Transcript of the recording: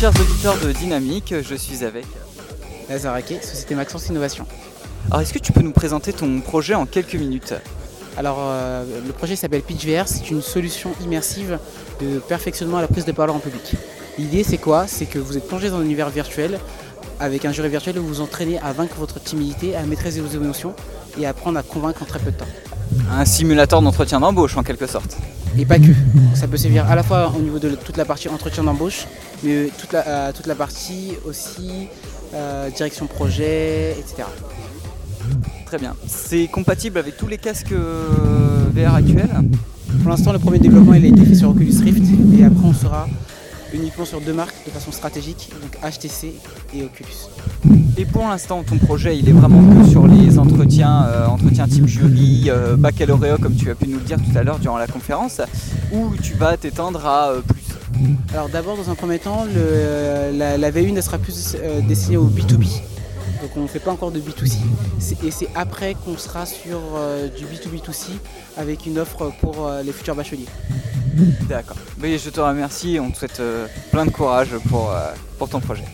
chers auditeurs de Dynamique, je suis avec. Lazaraké, Société Maxence Innovation. Alors, est-ce que tu peux nous présenter ton projet en quelques minutes? Alors, euh, le projet s'appelle PitchVR, c'est une solution immersive de perfectionnement à la prise de parole en public. L'idée, c'est quoi? C'est que vous êtes plongé dans un univers virtuel avec un jury virtuel où vous vous entraînez à vaincre votre timidité, à maîtriser vos émotions et à apprendre à convaincre en très peu de temps. Un simulateur d'entretien d'embauche en quelque sorte. Et pas que. Ça peut servir à la fois au niveau de toute la partie entretien d'embauche, mais toute la, euh, toute la partie aussi euh, direction projet, etc. Très bien. C'est compatible avec tous les casques euh, VR actuels? Pour l'instant, le premier développement il a été fait sur Oculus Rift et après on sera uniquement sur deux marques de façon stratégique, donc HTC et Oculus. Et pour l'instant, ton projet, il est vraiment que sur les entretiens, euh, entretiens type jury, euh, baccalauréat, comme tu as pu nous le dire tout à l'heure durant la conférence, ou tu vas t'étendre à euh, plus Alors d'abord, dans un premier temps, le- la, la V1 elle sera plus destinée au B2B. Donc on ne fait pas encore de B2C. C'est- Et c'est après qu'on sera sur du B2B2C avec une offre pour les futurs bacheliers. D'accord. Mais je te remercie et on te souhaite plein de courage pour, pour ton projet.